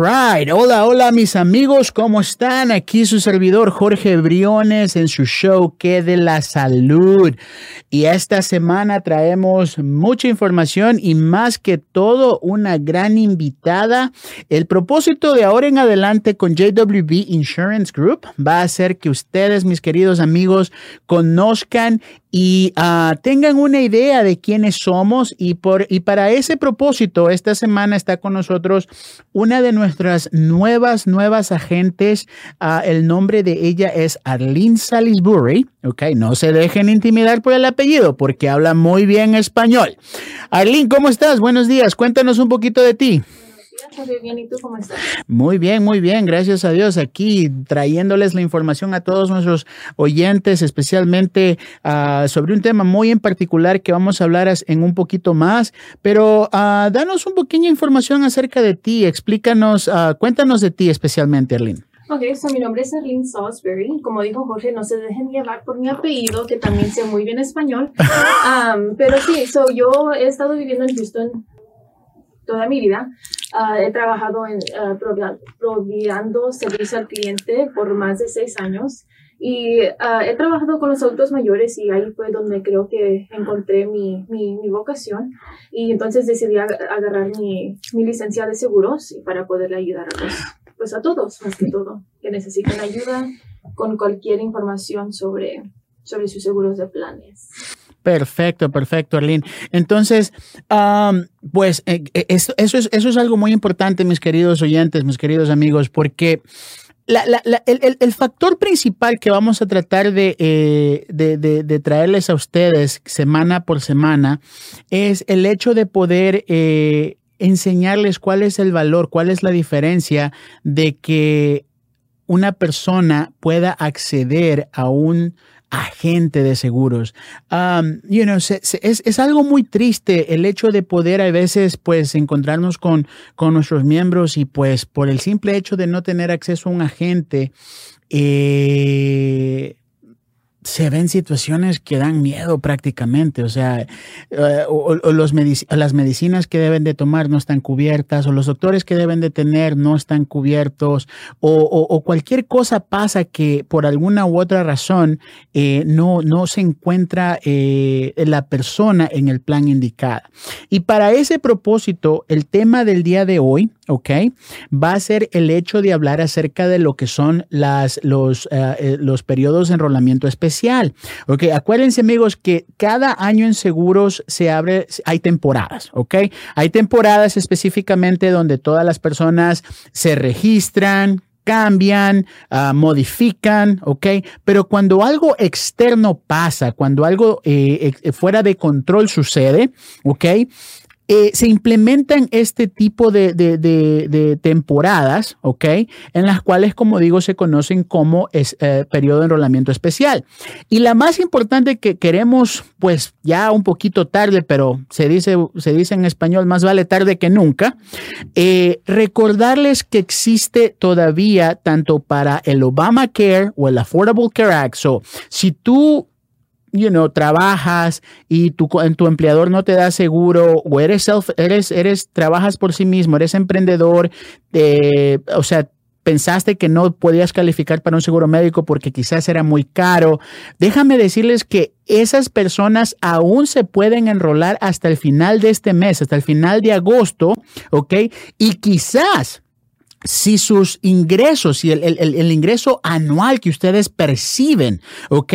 Right, hola, hola mis amigos, ¿cómo están? Aquí su servidor Jorge Briones en su show Que de la Salud. Y esta semana traemos mucha información y más que todo una gran invitada. El propósito de ahora en adelante con JWB Insurance Group va a ser que ustedes, mis queridos amigos, conozcan y ah, tengan una idea de quiénes somos y, por, y para ese propósito esta semana está con nosotros una de nuestras nuevas, nuevas agentes. Ah, el nombre de ella es Arlene Salisbury. Ok, no se dejen intimidar por el apellido porque habla muy bien español. Arlene, ¿cómo estás? Buenos días. Cuéntanos un poquito de ti. Muy bien, ¿y tú cómo estás? Muy bien, muy bien, gracias a Dios. Aquí trayéndoles la información a todos nuestros oyentes, especialmente uh, sobre un tema muy en particular que vamos a hablar en un poquito más. Pero uh, danos un pequeña información acerca de ti, explícanos, uh, cuéntanos de ti especialmente, Arlene. Ok, so mi nombre es Arlene Salisbury. Como dijo Jorge, no se dejen llevar por mi apellido, que también sé muy bien español. Um, pero sí, so yo he estado viviendo en Houston toda mi vida. Uh, he trabajado en uh, proveando servicio al cliente por más de seis años y uh, he trabajado con los adultos mayores y ahí fue donde creo que encontré mi, mi, mi vocación y entonces decidí ag agarrar mi, mi, licencia de seguros para poderle ayudar a, los, pues a todos, más que todo, que necesiten ayuda con cualquier información sobre, sobre sus seguros de planes. Perfecto, perfecto, Arlene. Entonces, pues eh, eh, eso, es, eso es algo muy importante, mis queridos oyentes, mis queridos amigos, porque el, factor principal que vamos a tratar de, eh, de, de, traerles a ustedes semana por semana es el hecho de poder enseñarles cuál es el valor, cuál es la diferencia de que una persona pueda acceder a un agente de seguros. Um, you know, se, es, es, algo muy triste el hecho de poder a veces pues encontrarnos con, con nuestros miembros y pues por el simple hecho de no tener acceso a un agente, eh, se ven situaciones que dan miedo prácticamente, o sea, uh, o, o los medic las medicinas que deben de tomar no están cubiertas, o los doctores que deben de tener no están cubiertos, o, o cualquier cosa pasa que por alguna u otra razón eh, no, no se encuentra eh, la persona en el plan indicado. Y para ese propósito, el tema del día de hoy, ¿ok? Va a ser el hecho de hablar acerca de lo que son las, los, uh, los periodos de enrolamiento especial. ¿Ok? Acuérdense, amigos, que cada año en seguros se abre, hay temporadas, ¿ok? Hay temporadas específicamente donde todas las personas se registran, cambian, uh, modifican, ¿ok? Pero cuando algo externo pasa, cuando algo eh, eh, fuera de control sucede, ¿ok? Eh, se implementan este tipo de, de, temporadas, ¿ok? En las cuales, como digo, se conocen como es, eh, periodo de enrolamiento especial. Y la más importante que queremos, pues ya un poquito tarde, pero se dice, se dice en español, más vale tarde que nunca, eh, recordarles que existe todavía tanto para el Obamacare o el Affordable Care Act. So, si tú you know, trabajas y tu, tu empleador no te da seguro o eres self, eres, eres, trabajas por sí mismo, eres emprendedor, eh, o sea, pensaste que no podías calificar para un seguro médico porque quizás era muy caro. Déjame decirles que esas personas aún se pueden enrolar hasta el final de este mes, hasta el final de agosto, ¿ok? Y quizás si sus ingresos, si el, ingreso anual que ustedes perciben, ¿ok?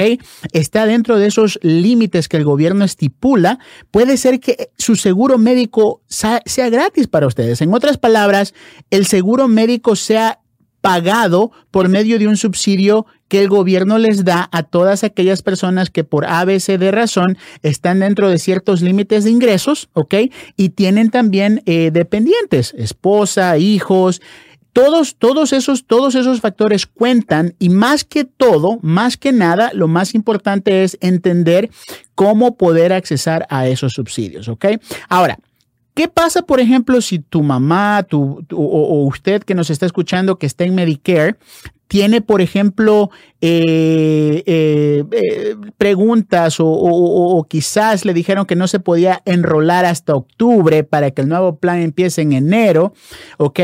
Está dentro de esos límites que el gobierno estipula, puede ser que su seguro médico sea gratis para ustedes. En otras palabras, el seguro médico sea pagado por medio de un subsidio que el gobierno les da a todas aquellas personas que por ABC de razón están dentro de ciertos límites de ingresos, ¿ok? Y tienen también eh, dependientes, esposa, hijos, todos, todos esos, todos esos factores cuentan y más que todo, más que nada, lo más importante es entender cómo poder accesar a esos subsidios, ¿ok? Ahora, ¿Qué pasa, por ejemplo, si tu mamá tu, o, o, usted que nos está escuchando que está en Medicare tiene, por ejemplo, eh, eh, eh, preguntas o, quizás le dijeron que no se podía enrolar hasta octubre para que el nuevo plan empiece en enero, ¿ok?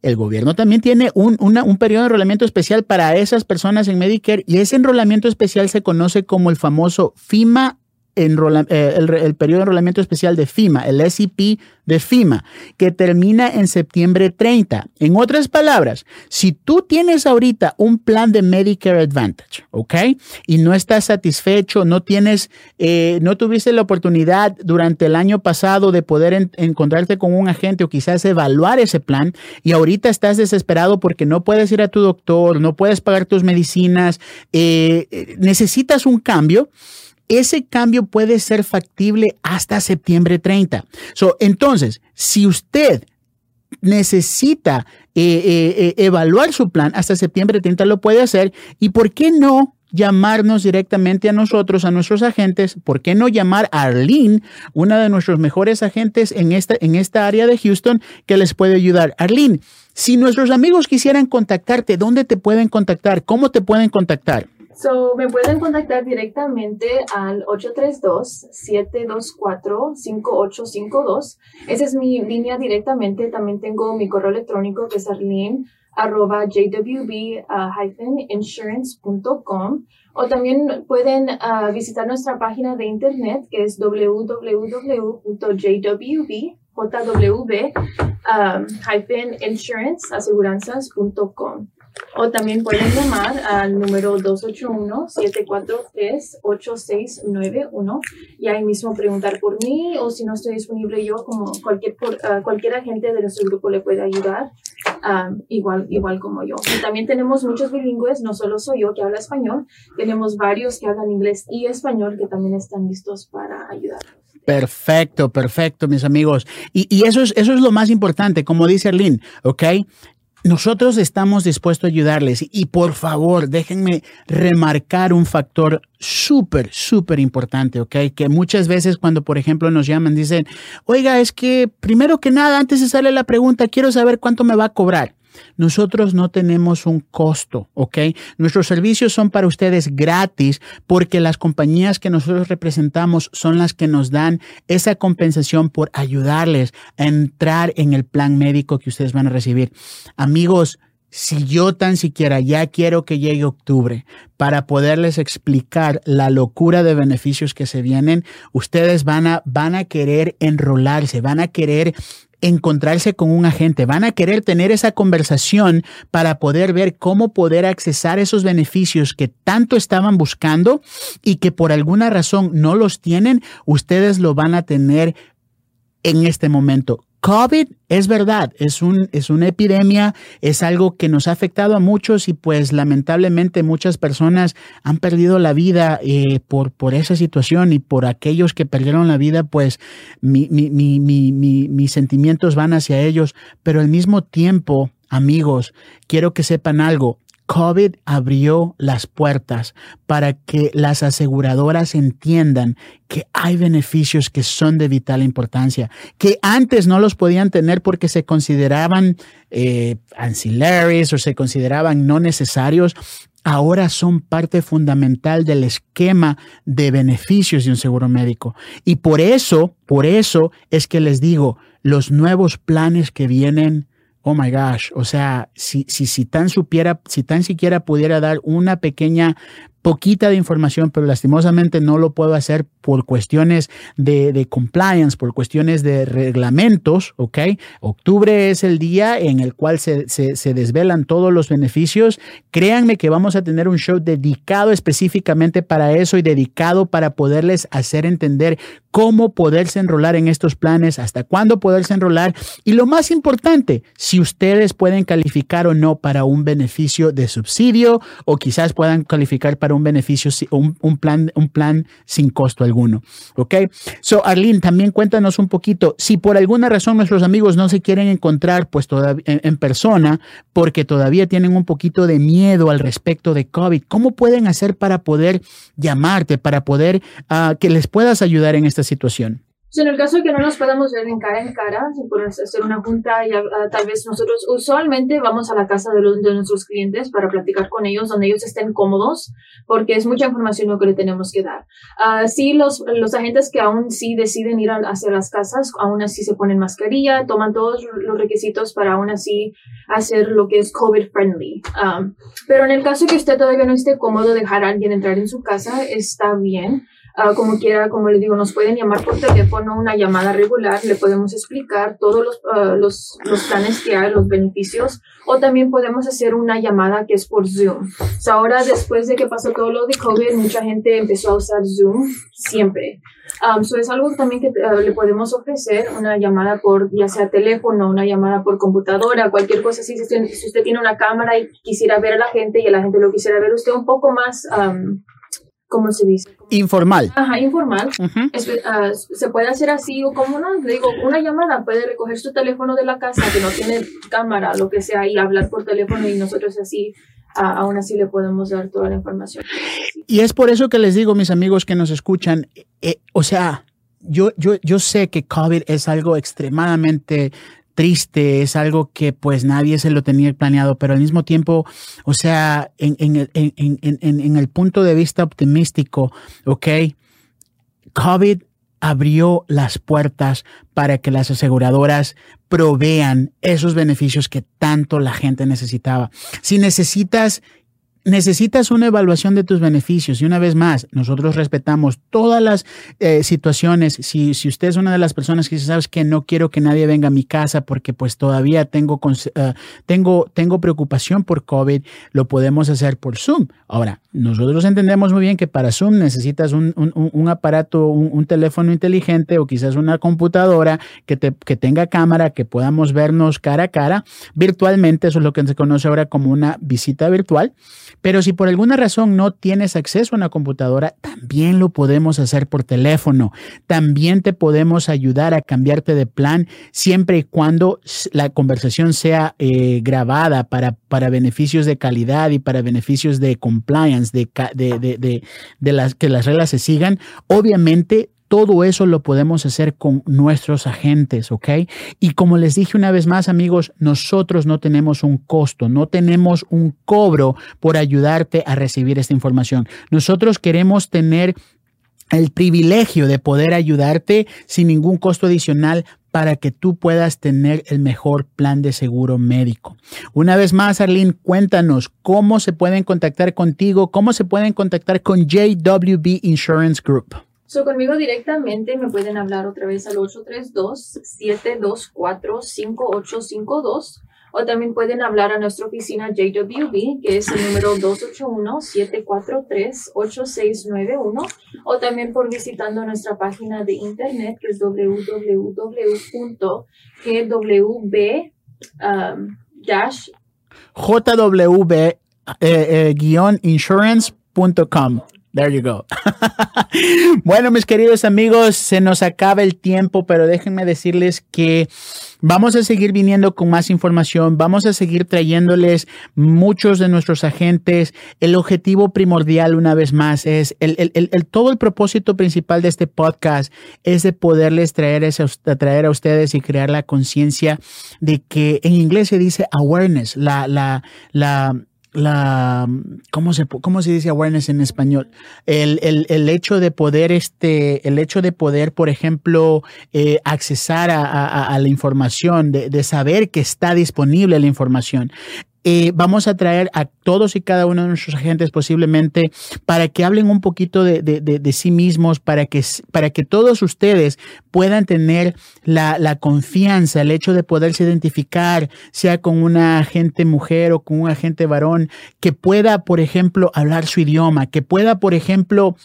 El gobierno también tiene un, un periodo de enrolamiento especial para esas personas en Medicare y ese enrolamiento especial se conoce como el famoso FIMA eh, el, periodo de enrolamiento especial de FIMA, el SEP de FIMA, que termina en septiembre 30. En otras palabras, si tú tienes ahorita un plan de Medicare Advantage, ¿ok? Y no estás satisfecho, no tienes, eh, no tuviste la oportunidad durante el año pasado de poder encontrarte con un agente o quizás evaluar ese plan y ahorita estás desesperado porque no puedes ir a tu doctor, no puedes pagar tus medicinas, eh, necesitas un cambio ese cambio puede ser factible hasta septiembre 30. entonces, si usted necesita eh, eh, eh, evaluar su plan hasta septiembre 30, lo puede hacer. ¿Y por qué no llamarnos directamente a nosotros, a nuestros agentes? ¿Por qué no llamar a Arlene, una de nuestros mejores agentes en esta, en esta área de Houston, que les puede ayudar? Arlene, si nuestros amigos quisieran contactarte, ¿dónde te pueden contactar? ¿Cómo te pueden contactar? So, me pueden contactar directamente al 832-724-5852. Esa es mi línea directamente. También tengo mi correo electrónico que es arlene arroba jwb-insurance.com o también pueden uh, visitar nuestra página de internet que es www.jwb-insurance.com. O también pueden llamar al número 281-743-8691 y ahí mismo preguntar por mí o si no estoy disponible yo, como cualquier, uh, cualquier agente de nuestro grupo le puede ayudar, um, igual, igual como yo. Y también tenemos muchos bilingües, no solo soy yo que habla español, tenemos varios que hablan inglés y español que también están listos para ayudar. Perfecto, perfecto, mis amigos. Y, y, eso, es, eso es lo más importante, como dice Arlene, ¿ok? Nosotros estamos dispuestos a ayudarles y por favor déjenme remarcar un factor súper, súper importante, ¿ok? Que muchas veces cuando, por ejemplo, nos llaman, dicen, oiga, es que primero que nada, antes de sale la pregunta, quiero saber cuánto me va a cobrar. Nosotros no tenemos un costo, ¿ok? Nuestros servicios son para ustedes gratis porque las compañías que nosotros representamos son las que nos dan esa compensación por ayudarles a entrar en el plan médico que ustedes van a recibir. Amigos, si yo tan siquiera ya quiero que llegue octubre para poderles explicar la locura de beneficios que se vienen, ustedes van a, van a querer enrolarse, van a querer encontrarse con un agente, van a querer tener esa conversación para poder ver cómo poder accesar esos beneficios que tanto estaban buscando y que por alguna razón no los tienen, ustedes lo van a tener en este momento. COVID es verdad, es, un, es una epidemia, es algo que nos ha afectado a muchos y pues lamentablemente muchas personas han perdido la vida eh, por, por esa situación y por aquellos que perdieron la vida pues mi, mi, mi, mis sentimientos van hacia ellos, pero al mismo tiempo amigos, quiero que sepan algo, COVID abrió las puertas para que las aseguradoras entiendan que hay beneficios que son de vital importancia, que antes no los podían tener porque se consideraban eh, ancillaries o se consideraban no necesarios. Ahora son parte fundamental del esquema de beneficios de un seguro médico. Y por eso, por eso es que les digo, los nuevos planes que vienen oh my gosh, o sea, si, si, si tan supiera, si tan siquiera pudiera dar una pequeña poquita de información, pero lastimosamente no lo puedo hacer por cuestiones de, compliance, por cuestiones de reglamentos, ¿ok? Octubre es el día en el cual se, se, desvelan todos los beneficios. Créanme que vamos a tener un show dedicado específicamente para eso y dedicado para poderles hacer entender cómo poderse enrolar en estos planes, hasta cuándo poderse enrolar y lo más importante, si ustedes pueden calificar o no para un beneficio de subsidio o quizás puedan calificar para un beneficio, un, un, plan, un plan sin costo alguno. ¿Ok? So, Arlene, también cuéntanos un poquito, si por alguna razón nuestros amigos no se quieren encontrar pues en, persona porque todavía tienen un poquito de miedo al respecto de COVID, ¿cómo pueden hacer para poder llamarte, para poder uh, que les puedas ayudar en esta situación? En el caso de que no nos podamos ver en cara en cara, si podemos hacer una junta y tal vez nosotros usualmente vamos a la casa de, los, de nuestros clientes para platicar con ellos, donde ellos estén cómodos, porque es mucha información lo que le tenemos que dar. Uh, sí, los, los agentes que aún sí deciden ir a, hacia las casas, aún así se ponen mascarilla, toman todos los requisitos para aún así hacer lo que es COVID friendly. Um, pero en el caso que usted todavía no esté cómodo dejar a alguien entrar en su casa, está bien. Ah, como quiera, como les digo, nos pueden llamar por teléfono, una llamada regular, le podemos explicar todos los, uh, los, los, planes que hay, los beneficios, o también podemos hacer una llamada que es por Zoom. ahora, después de que pasó todo lo de COVID, mucha gente empezó a usar Zoom siempre. Um, es algo también que uh, le podemos ofrecer, una llamada por ya sea teléfono, una llamada por computadora, cualquier cosa así. Si usted, si usted tiene una cámara y quisiera ver a la gente y a la gente lo quisiera ver usted un poco más... Um, ¿cómo se dice? Informal. Ajá, informal. Ah, se puede hacer así o como no, le digo, una llamada, puede recoger su teléfono de la casa que no tiene cámara, lo que sea, y hablar por teléfono y nosotros así aún así le podemos dar toda la información. Y es por eso que les digo, mis amigos que nos escuchan, eh, o sea, yo, yo, yo sé que COVID es algo extremadamente triste, es algo que pues nadie se lo tenía planeado, pero al mismo tiempo, o sea, en, en, el punto de vista optimístico, ok, COVID abrió las puertas para que las aseguradoras provean esos beneficios que tanto la gente necesitaba. Si necesitas necesitas una evaluación de tus beneficios. Y una vez más, nosotros respetamos todas las eh, situaciones. Si, si usted es una de las personas que dice, sabes que no quiero que nadie venga a mi casa porque pues todavía tengo, uh, tengo, tengo preocupación por COVID, lo podemos hacer por Zoom. Ahora, nosotros entendemos muy bien que para Zoom necesitas un, un, aparato, un, un, teléfono inteligente o quizás una computadora que, te, que tenga cámara, que podamos vernos cara a cara virtualmente. Eso es lo que se conoce ahora como una visita virtual. Pero si por alguna razón no tienes acceso a una computadora, también lo podemos hacer por teléfono. También te podemos ayudar a cambiarte de plan siempre y cuando la conversación sea eh, grabada para, para beneficios de calidad y para beneficios de compliance, de, de, de, de las, que las reglas se sigan. Obviamente todo eso lo podemos hacer con nuestros agentes, ¿ok? Y como les dije una vez más, amigos, nosotros no tenemos un costo, no tenemos un cobro por ayudarte a recibir esta información. Nosotros queremos tener el privilegio de poder ayudarte sin ningún costo adicional para que tú puedas tener el mejor plan de seguro médico. Una vez más, Arlene, cuéntanos cómo se pueden contactar contigo, cómo se pueden contactar con JWB Insurance Group. Conmigo directamente me pueden hablar otra vez al 832-724-5852 o también pueden hablar a nuestra oficina JWB, que es el número 281-743-8691 o también por visitando nuestra página de internet que es www.gwb um, jw-insurance.com There you go. bueno, mis queridos amigos, se nos acaba el tiempo, pero déjenme decirles que vamos a seguir viniendo con más información, vamos a seguir trayéndoles muchos de nuestros agentes. El objetivo primordial, una vez más, es el, el, el, todo el propósito principal de este podcast es de poderles traer, ese, traer a ustedes y crear la conciencia de que en inglés se dice awareness, la, la, la la, ¿cómo se, cómo se dice awareness en español? El, el, el, hecho de poder, este, el hecho de poder, por ejemplo, eh, accesar a, a, a, la información, de, de, saber que está disponible la información. Eh, vamos a traer a todos y cada uno de nuestros agentes posiblemente para que hablen un poquito de, de, de, de sí mismos, para que, para que todos ustedes puedan tener la, la, confianza, el hecho de poderse identificar, sea con una agente mujer o con un agente varón, que pueda, por ejemplo, hablar su idioma, que pueda, por ejemplo,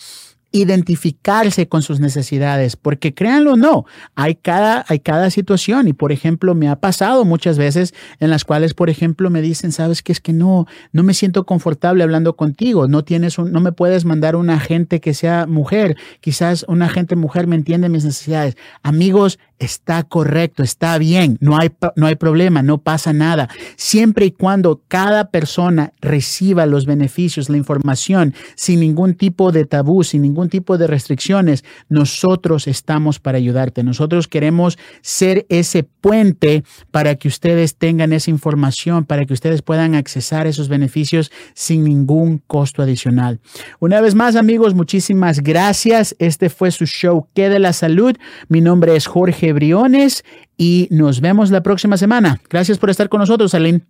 identificarse con sus necesidades, porque créanlo o no, hay cada, hay cada situación y por ejemplo me ha pasado muchas veces en las cuales por ejemplo me dicen, sabes que es que no, no me siento confortable hablando contigo, no tienes un, no me puedes mandar una agente que sea mujer, quizás una agente mujer me entiende mis necesidades. Amigos, está correcto, está bien, no hay, no hay problema, no pasa nada. Siempre y cuando cada persona reciba los beneficios, la información, sin ningún tipo de tabú, sin ningún tipo de restricciones, nosotros estamos para ayudarte. Nosotros queremos ser ese puente para que ustedes tengan esa información, para que ustedes puedan accesar esos beneficios sin ningún costo adicional. Una vez más, amigos, muchísimas gracias. Este fue su show ¿Qué de la salud? Mi nombre es Jorge Briones y nos vemos la próxima semana. Gracias por estar con nosotros, Aline.